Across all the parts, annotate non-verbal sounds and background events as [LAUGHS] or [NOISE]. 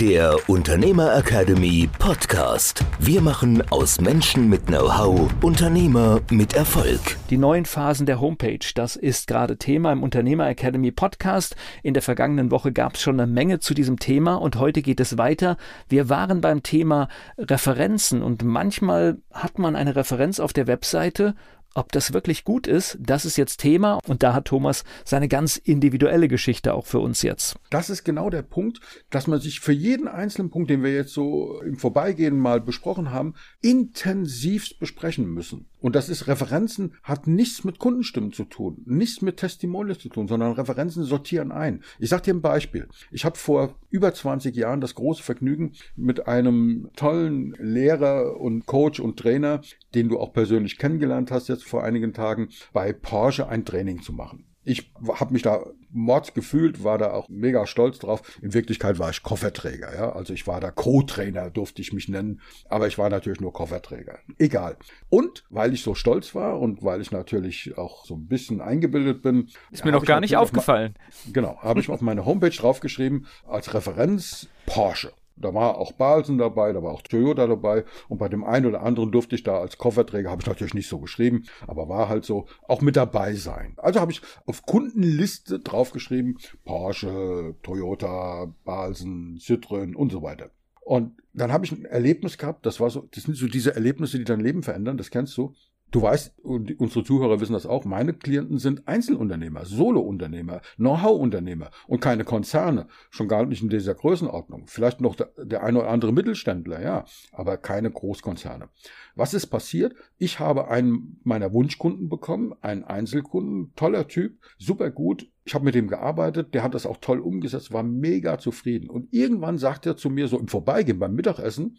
der Unternehmer Academy Podcast. Wir machen aus Menschen mit Know-how Unternehmer mit Erfolg. Die neuen Phasen der Homepage, das ist gerade Thema im Unternehmer Academy Podcast. In der vergangenen Woche gab es schon eine Menge zu diesem Thema und heute geht es weiter. Wir waren beim Thema Referenzen und manchmal hat man eine Referenz auf der Webseite ob das wirklich gut ist, das ist jetzt Thema und da hat Thomas seine ganz individuelle Geschichte auch für uns jetzt. Das ist genau der Punkt, dass man sich für jeden einzelnen Punkt, den wir jetzt so im Vorbeigehen mal besprochen haben, intensivst besprechen müssen. Und das ist Referenzen, hat nichts mit Kundenstimmen zu tun, nichts mit Testimonials zu tun, sondern Referenzen sortieren ein. Ich sage dir ein Beispiel. Ich habe vor über 20 Jahren das große Vergnügen, mit einem tollen Lehrer und Coach und Trainer, den du auch persönlich kennengelernt hast jetzt vor einigen Tagen, bei Porsche ein Training zu machen. Ich habe mich da mords gefühlt, war da auch mega stolz drauf. In Wirklichkeit war ich Kofferträger, ja. Also ich war da Co-Trainer, durfte ich mich nennen. Aber ich war natürlich nur Kofferträger. Egal. Und weil ich so stolz war und weil ich natürlich auch so ein bisschen eingebildet bin. Ist mir noch gar nicht aufgefallen. Mal, genau. Habe ich auf meine Homepage draufgeschrieben als Referenz Porsche. Da war auch Balsen dabei, da war auch Toyota dabei und bei dem einen oder anderen durfte ich da als Kofferträger, habe ich natürlich nicht so geschrieben, aber war halt so, auch mit dabei sein. Also habe ich auf Kundenliste draufgeschrieben, Porsche, Toyota, Balsen, Citroën und so weiter. Und dann habe ich ein Erlebnis gehabt, das war so, das sind so diese Erlebnisse, die dein Leben verändern, das kennst du. Du weißt, unsere Zuhörer wissen das auch, meine Klienten sind Einzelunternehmer, Solounternehmer, Know-how-Unternehmer und keine Konzerne, schon gar nicht in dieser Größenordnung. Vielleicht noch der, der eine oder andere Mittelständler, ja, aber keine Großkonzerne. Was ist passiert? Ich habe einen meiner Wunschkunden bekommen, einen Einzelkunden, toller Typ, super gut. Ich habe mit dem gearbeitet, der hat das auch toll umgesetzt, war mega zufrieden. Und irgendwann sagt er zu mir so im Vorbeigehen beim Mittagessen,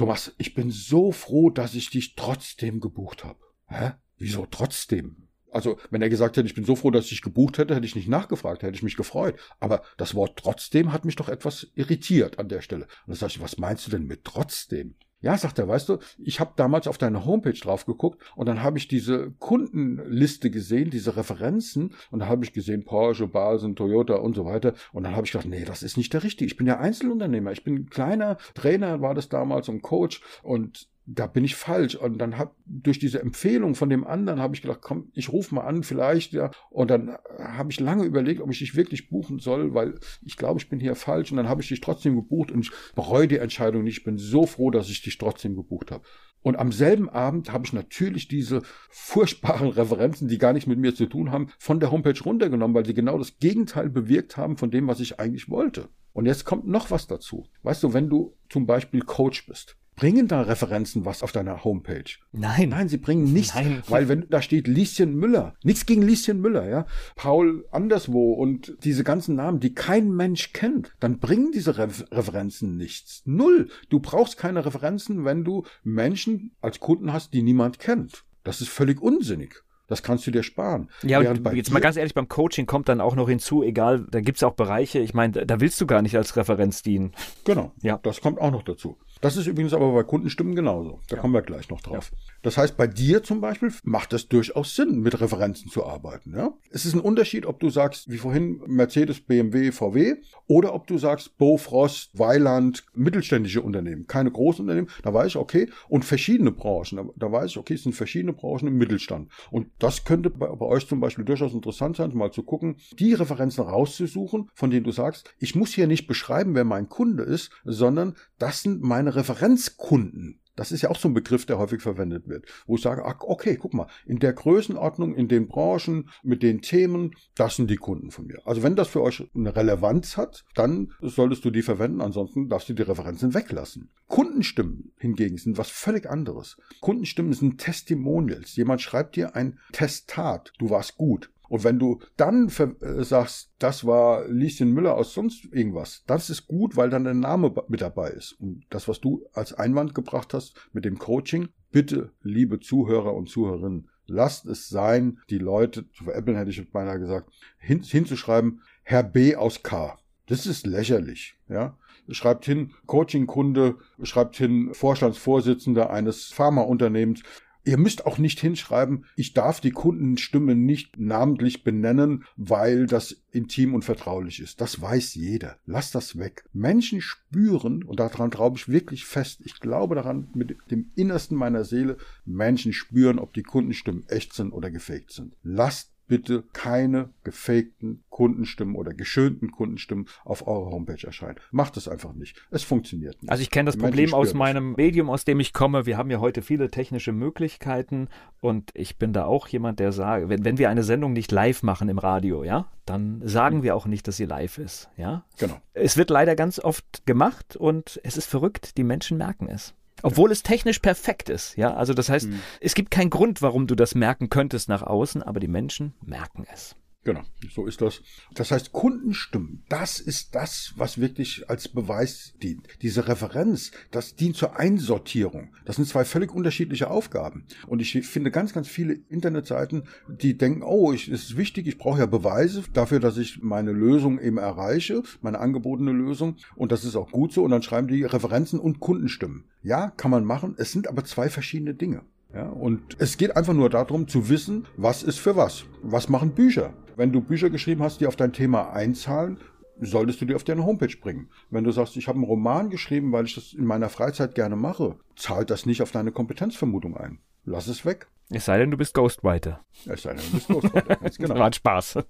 Thomas, ich bin so froh, dass ich dich trotzdem gebucht habe. Hä? Wieso trotzdem? Also, wenn er gesagt hätte, ich bin so froh, dass ich dich gebucht hätte, hätte ich nicht nachgefragt, hätte ich mich gefreut. Aber das Wort trotzdem hat mich doch etwas irritiert an der Stelle. Und dann sage ich, was meinst du denn mit trotzdem? Ja, sagt er, weißt du, ich habe damals auf deine Homepage drauf geguckt und dann habe ich diese Kundenliste gesehen, diese Referenzen und da habe ich gesehen Porsche, Basen, Toyota und so weiter und dann habe ich gedacht, nee, das ist nicht der richtige. Ich bin ja Einzelunternehmer, ich bin ein kleiner Trainer, war das damals und Coach und da bin ich falsch. Und dann hab durch diese Empfehlung von dem anderen habe ich gedacht, komm, ich rufe mal an, vielleicht, ja. Und dann habe ich lange überlegt, ob ich dich wirklich buchen soll, weil ich glaube, ich bin hier falsch. Und dann habe ich dich trotzdem gebucht und ich bereue die Entscheidung nicht. Ich bin so froh, dass ich dich trotzdem gebucht habe. Und am selben Abend habe ich natürlich diese furchtbaren Referenzen, die gar nichts mit mir zu tun haben, von der Homepage runtergenommen, weil sie genau das Gegenteil bewirkt haben von dem, was ich eigentlich wollte. Und jetzt kommt noch was dazu. Weißt du, wenn du zum Beispiel Coach bist, Bringen da Referenzen was auf deiner Homepage? Nein. Nein, sie bringen nichts. Nein. Weil wenn da steht Lieschen Müller, nichts gegen Lieschen Müller, ja, Paul anderswo und diese ganzen Namen, die kein Mensch kennt, dann bringen diese Re Referenzen nichts. Null. Du brauchst keine Referenzen, wenn du Menschen als Kunden hast, die niemand kennt. Das ist völlig unsinnig. Das kannst du dir sparen. Ja, und jetzt mal ganz ehrlich, beim Coaching kommt dann auch noch hinzu, egal, da gibt es auch Bereiche, ich meine, da willst du gar nicht als Referenz dienen. Genau, ja. das kommt auch noch dazu. Das ist übrigens aber bei Kundenstimmen genauso. Da ja. kommen wir gleich noch drauf. Ja. Das heißt, bei dir zum Beispiel macht es durchaus Sinn, mit Referenzen zu arbeiten. Ja? Es ist ein Unterschied, ob du sagst, wie vorhin Mercedes, BMW, VW, oder ob du sagst Bofrost, Weiland, mittelständische Unternehmen, keine Großunternehmen. Da weiß ich, okay, und verschiedene Branchen. Da, da weiß ich, okay, es sind verschiedene Branchen im Mittelstand. Und das könnte bei, bei euch zum Beispiel durchaus interessant sein, mal zu gucken, die Referenzen rauszusuchen, von denen du sagst, ich muss hier nicht beschreiben, wer mein Kunde ist, sondern das sind meine Referenzkunden. Das ist ja auch so ein Begriff, der häufig verwendet wird, wo ich sage, okay, guck mal, in der Größenordnung, in den Branchen, mit den Themen, das sind die Kunden von mir. Also wenn das für euch eine Relevanz hat, dann solltest du die verwenden, ansonsten darfst du die Referenzen weglassen. Kundenstimmen hingegen sind was völlig anderes. Kundenstimmen sind Testimonials. Jemand schreibt dir ein Testat, du warst gut. Und wenn du dann äh, sagst, das war Lieschen Müller aus sonst irgendwas, das ist gut, weil dann der Name mit dabei ist. Und das, was du als Einwand gebracht hast mit dem Coaching, bitte, liebe Zuhörer und Zuhörerinnen, lasst es sein, die Leute, zu veräppeln hätte ich beinahe gesagt, hin, hinzuschreiben, Herr B aus K. Das ist lächerlich, ja. Schreibt hin Coaching-Kunde, schreibt hin Vorstandsvorsitzender eines Pharmaunternehmens. Ihr müsst auch nicht hinschreiben, ich darf die Kundenstimme nicht namentlich benennen, weil das intim und vertraulich ist. Das weiß jeder. Lasst das weg. Menschen spüren, und daran glaube ich wirklich fest, ich glaube daran mit dem Innersten meiner Seele, Menschen spüren, ob die Kundenstimmen echt sind oder gefaked sind. Lasst bitte keine gefakten Kundenstimmen oder geschönten Kundenstimmen auf eurer Homepage erscheinen. Macht es einfach nicht. Es funktioniert nicht. Also ich kenne das Die Problem aus meinem Medium, aus dem ich komme. Wir haben ja heute viele technische Möglichkeiten und ich bin da auch jemand, der sagt, wenn, wenn wir eine Sendung nicht live machen im Radio, ja, dann sagen mhm. wir auch nicht, dass sie live ist, ja. Genau. Es wird leider ganz oft gemacht und es ist verrückt. Die Menschen merken es. Obwohl es technisch perfekt ist, ja. Also das heißt, mhm. es gibt keinen Grund, warum du das merken könntest nach außen, aber die Menschen merken es. Genau, so ist das. Das heißt, Kundenstimmen, das ist das, was wirklich als Beweis dient. Diese Referenz, das dient zur Einsortierung. Das sind zwei völlig unterschiedliche Aufgaben. Und ich finde ganz, ganz viele Internetseiten, die denken, oh, es ist wichtig, ich brauche ja Beweise dafür, dass ich meine Lösung eben erreiche, meine angebotene Lösung. Und das ist auch gut so. Und dann schreiben die Referenzen und Kundenstimmen. Ja, kann man machen. Es sind aber zwei verschiedene Dinge. Ja, und es geht einfach nur darum zu wissen, was ist für was. Was machen Bücher? Wenn du Bücher geschrieben hast, die auf dein Thema einzahlen, solltest du die auf deine Homepage bringen. Wenn du sagst, ich habe einen Roman geschrieben, weil ich das in meiner Freizeit gerne mache, zahlt das nicht auf deine Kompetenzvermutung ein. Lass es weg. Es sei denn, du bist Ghostwriter. Es sei denn, du bist Ghostwriter. [LAUGHS] genau. War Spaß.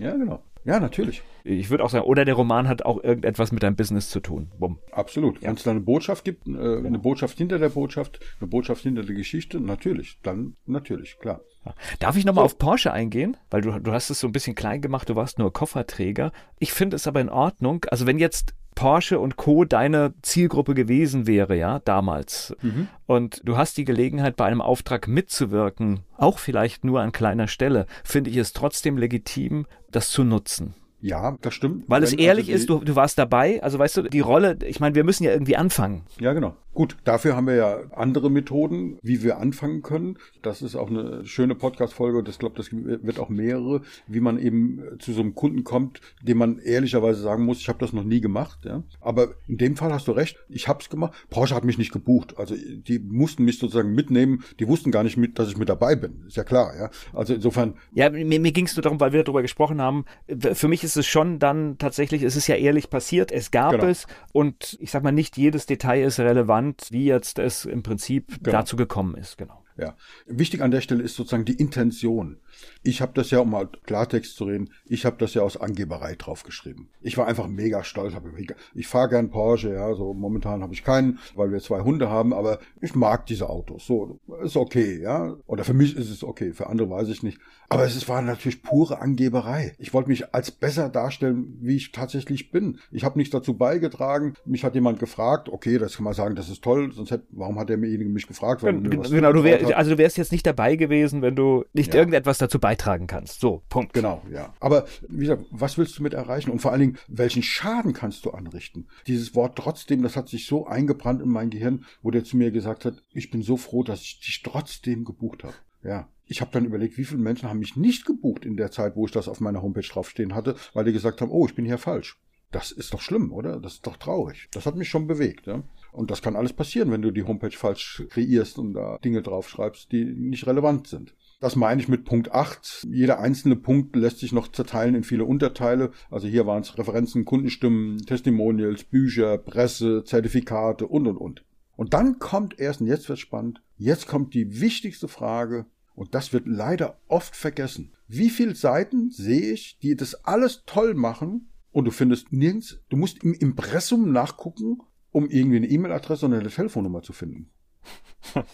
Ja, genau. Ja, natürlich. Ich würde auch sagen, oder der Roman hat auch irgendetwas mit deinem Business zu tun. Bumm. Absolut. Ja. Wenn es da eine Botschaft gibt, äh, eine genau. Botschaft hinter der Botschaft, eine Botschaft hinter der Geschichte, natürlich. Dann natürlich, klar. Darf ich nochmal so. auf Porsche eingehen? Weil du, du hast es so ein bisschen klein gemacht, du warst nur Kofferträger. Ich finde es aber in Ordnung. Also wenn jetzt Porsche und Co. deine Zielgruppe gewesen wäre, ja, damals. Mhm. Und du hast die Gelegenheit, bei einem Auftrag mitzuwirken, auch vielleicht nur an kleiner Stelle, finde ich es trotzdem legitim, das zu nutzen. Ja, das stimmt. Weil es ehrlich also ist, du, du warst dabei, also weißt du, die Rolle, ich meine, wir müssen ja irgendwie anfangen. Ja, genau. Gut, dafür haben wir ja andere Methoden, wie wir anfangen können. Das ist auch eine schöne Podcast-Folge und ich glaube, das wird auch mehrere, wie man eben zu so einem Kunden kommt, dem man ehrlicherweise sagen muss, ich habe das noch nie gemacht. Ja? Aber in dem Fall hast du recht, ich habe es gemacht. Porsche hat mich nicht gebucht. Also die mussten mich sozusagen mitnehmen. Die wussten gar nicht, mit, dass ich mit dabei bin. Ist ja klar. Ja? Also insofern. Ja, mir, mir ging es nur darum, weil wir darüber gesprochen haben. Für mich ist es schon dann tatsächlich, es ist ja ehrlich passiert, es gab genau. es und ich sag mal, nicht jedes Detail ist relevant relevant, wie jetzt es im Prinzip genau. dazu gekommen ist. Genau. Ja. Wichtig an der Stelle ist sozusagen die Intention. Ich habe das ja, um mal Klartext zu reden, ich habe das ja aus Angeberei draufgeschrieben. Ich war einfach mega stolz. Ich fahre gern Porsche, ja, so momentan habe ich keinen, weil wir zwei Hunde haben, aber ich mag diese Autos. So, ist okay, ja. Oder für mich ist es okay, für andere weiß ich nicht. Aber es war natürlich pure Angeberei. Ich wollte mich als besser darstellen, wie ich tatsächlich bin. Ich habe nichts dazu beigetragen. Mich hat jemand gefragt, okay, das kann man sagen, das ist toll, sonst hätte, warum hat derjenige mich gefragt? genau, du wär, also du wärst jetzt nicht dabei gewesen, wenn du nicht ja. irgendetwas dazu beitragen kannst. So, Punkt. Genau, ja. Aber wie gesagt, was willst du mit erreichen? Und vor allen Dingen, welchen Schaden kannst du anrichten? Dieses Wort trotzdem, das hat sich so eingebrannt in mein Gehirn, wo der zu mir gesagt hat, ich bin so froh, dass ich dich trotzdem gebucht habe. Ja, ich habe dann überlegt, wie viele Menschen haben mich nicht gebucht in der Zeit, wo ich das auf meiner Homepage draufstehen hatte, weil die gesagt haben, oh, ich bin hier falsch. Das ist doch schlimm, oder? Das ist doch traurig. Das hat mich schon bewegt. Ja? Und das kann alles passieren, wenn du die Homepage falsch kreierst und da Dinge draufschreibst, die nicht relevant sind. Das meine ich mit Punkt 8. Jeder einzelne Punkt lässt sich noch zerteilen in viele Unterteile. Also hier waren es Referenzen, Kundenstimmen, Testimonials, Bücher, Presse, Zertifikate und, und, und. Und dann kommt erst, und jetzt wird spannend, jetzt kommt die wichtigste Frage, und das wird leider oft vergessen. Wie viele Seiten sehe ich, die das alles toll machen, und du findest nirgends, du musst im Impressum nachgucken, um irgendwie eine E-Mail-Adresse oder eine Telefonnummer zu finden. [LAUGHS]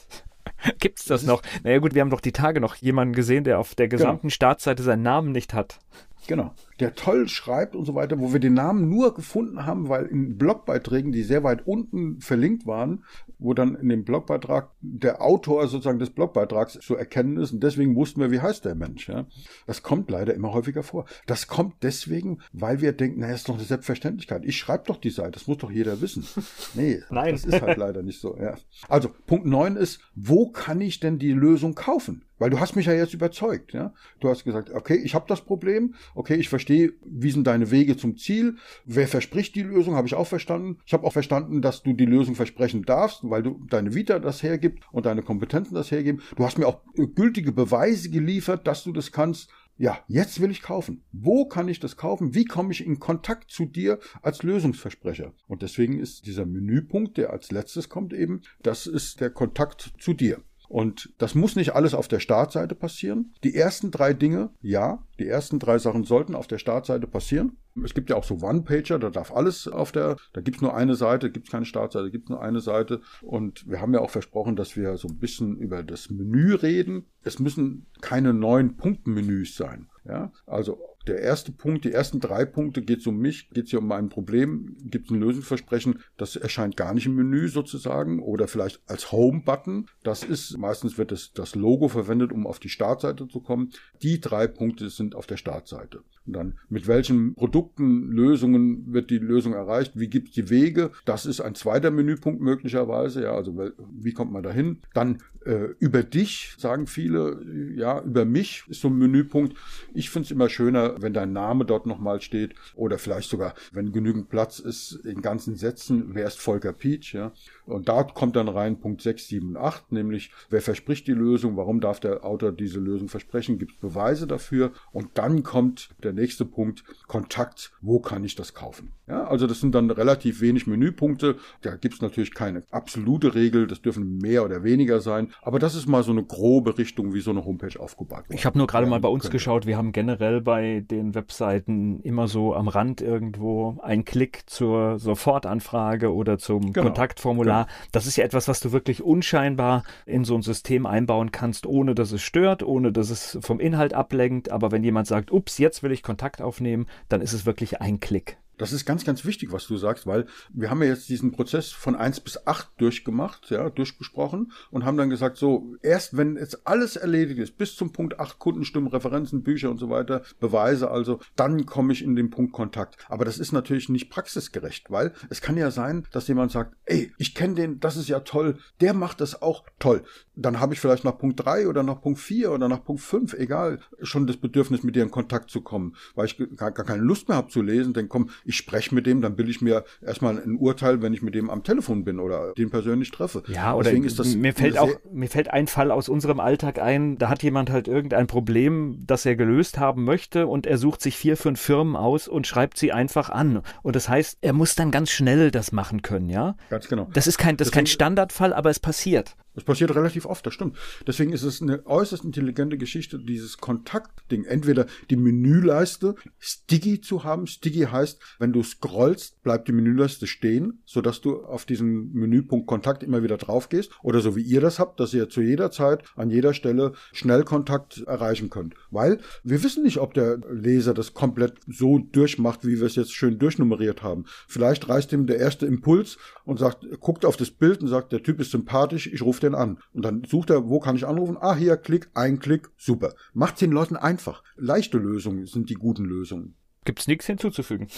Gibt's das, das noch? Naja gut, wir haben doch die Tage noch jemanden gesehen, der auf der gesamten genau. Startseite seinen Namen nicht hat. Genau. Der toll schreibt und so weiter, wo wir den Namen nur gefunden haben, weil in Blogbeiträgen, die sehr weit unten verlinkt waren, wo dann in dem Blogbeitrag der Autor sozusagen des Blogbeitrags zu erkennen ist und deswegen wussten wir, wie heißt der Mensch. Ja? Das kommt leider immer häufiger vor. Das kommt deswegen, weil wir denken, naja, ist doch eine Selbstverständlichkeit. Ich schreibe doch die Seite, das muss doch jeder wissen. [LAUGHS] Nee, Nein. das ist halt leider nicht so. Ja. Also Punkt 9 ist, wo kann ich denn die Lösung kaufen? Weil du hast mich ja jetzt überzeugt. Ja? Du hast gesagt, okay, ich habe das Problem, okay, ich verstehe, wie sind deine Wege zum Ziel, wer verspricht die Lösung, habe ich auch verstanden. Ich habe auch verstanden, dass du die Lösung versprechen darfst, weil du deine Vita das hergibt und deine Kompetenzen das hergeben. Du hast mir auch gültige Beweise geliefert, dass du das kannst. Ja, jetzt will ich kaufen. Wo kann ich das kaufen? Wie komme ich in Kontakt zu dir als Lösungsversprecher? Und deswegen ist dieser Menüpunkt, der als letztes kommt eben, das ist der Kontakt zu dir. Und das muss nicht alles auf der Startseite passieren. Die ersten drei Dinge, ja, die ersten drei Sachen sollten auf der Startseite passieren. Es gibt ja auch so One-Pager, da darf alles auf der, da gibt's nur eine Seite, gibt's keine Startseite, gibt's nur eine Seite. Und wir haben ja auch versprochen, dass wir so ein bisschen über das Menü reden. Es müssen keine neuen Punktmenüs sein. Ja, also der erste Punkt, die ersten drei Punkte geht es um mich, geht es hier um mein Problem, gibt es ein Lösungsversprechen, das erscheint gar nicht im Menü sozusagen oder vielleicht als Home-Button. Das ist, meistens wird das, das Logo verwendet, um auf die Startseite zu kommen. Die drei Punkte sind auf der Startseite. Und dann mit welchen Produkten, Lösungen wird die Lösung erreicht? Wie gibt es die Wege? Das ist ein zweiter Menüpunkt möglicherweise. Ja, also wie kommt man dahin? Dann äh, über dich sagen viele, ja, über mich ist so ein Menüpunkt. Ich finde es immer schöner, wenn dein Name dort nochmal steht oder vielleicht sogar, wenn genügend Platz ist, in ganzen Sätzen, wer ist Volker Pietsch? Ja? Und da kommt dann rein Punkt 6, 7, 8, nämlich wer verspricht die Lösung, warum darf der Autor diese Lösung versprechen, gibt es Beweise dafür und dann kommt der nächste Punkt, Kontakt, wo kann ich das kaufen? Ja, also das sind dann relativ wenig Menüpunkte, da gibt es natürlich keine absolute Regel, das dürfen mehr oder weniger sein, aber das ist mal so eine grobe Richtung, wie so eine Homepage aufgebaut wird. Ich habe nur gerade mal bei uns könnte. geschaut, wir haben generell bei den Webseiten immer so am Rand irgendwo einen Klick zur Sofortanfrage oder zum genau. Kontaktformular Genau. Das ist ja etwas, was du wirklich unscheinbar in so ein System einbauen kannst, ohne dass es stört, ohne dass es vom Inhalt ablenkt. Aber wenn jemand sagt, ups, jetzt will ich Kontakt aufnehmen, dann ist es wirklich ein Klick. Das ist ganz, ganz wichtig, was du sagst, weil wir haben ja jetzt diesen Prozess von eins bis acht durchgemacht, ja, durchgesprochen und haben dann gesagt, so, erst wenn jetzt alles erledigt ist, bis zum Punkt acht Kundenstimmen, Referenzen, Bücher und so weiter, Beweise also, dann komme ich in den Punkt Kontakt. Aber das ist natürlich nicht praxisgerecht, weil es kann ja sein, dass jemand sagt, ey, ich kenne den, das ist ja toll, der macht das auch toll. Dann habe ich vielleicht nach Punkt drei oder nach Punkt vier oder nach Punkt fünf, egal, schon das Bedürfnis, mit dir in Kontakt zu kommen, weil ich gar, gar keine Lust mehr habe zu lesen, denn komm, ich spreche mit dem, dann bilde ich mir erstmal ein Urteil, wenn ich mit dem am Telefon bin oder den persönlich treffe. Ja, oder Deswegen ist das mir fällt auch, mir fällt ein Fall aus unserem Alltag ein, da hat jemand halt irgendein Problem, das er gelöst haben möchte und er sucht sich vier, fünf Firmen aus und schreibt sie einfach an. Und das heißt, er muss dann ganz schnell das machen können, ja? Ganz genau. Das ist kein, das ist kein Standardfall, aber es passiert. Das passiert relativ oft, das stimmt. Deswegen ist es eine äußerst intelligente Geschichte, dieses Kontaktding. Entweder die Menüleiste sticky zu haben. Sticky heißt, wenn du scrollst, bleibt die Menüleiste stehen, sodass du auf diesen Menüpunkt Kontakt immer wieder drauf gehst. Oder so wie ihr das habt, dass ihr zu jeder Zeit an jeder Stelle schnell Kontakt erreichen könnt. Weil wir wissen nicht, ob der Leser das komplett so durchmacht, wie wir es jetzt schön durchnummeriert haben. Vielleicht reißt ihm der erste Impuls und sagt, guckt auf das Bild und sagt, der Typ ist sympathisch, ich rufe den an. Und dann sucht er, wo kann ich anrufen? Ah, hier, Klick, ein Klick, super. Macht den Leuten einfach. Leichte Lösungen sind die guten Lösungen. Gibt's nichts hinzuzufügen. [LAUGHS]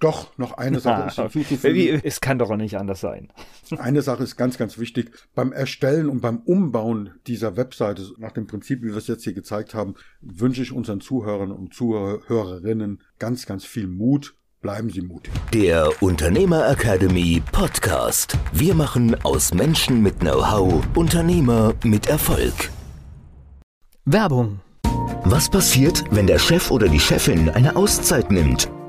Doch, noch eine Sache ist hinzuzufügen. Es kann doch auch nicht anders sein. [LAUGHS] Eine Sache ist ganz, ganz wichtig. Beim Erstellen und beim Umbauen dieser Webseite, nach dem Prinzip, wie wir es jetzt hier gezeigt haben, wünsche ich unseren Zuhörern und Zuhörerinnen ganz, ganz viel Mut Bleiben Sie mutig. Der Unternehmer Academy Podcast. Wir machen aus Menschen mit Know-how Unternehmer mit Erfolg. Werbung. Was passiert, wenn der Chef oder die Chefin eine Auszeit nimmt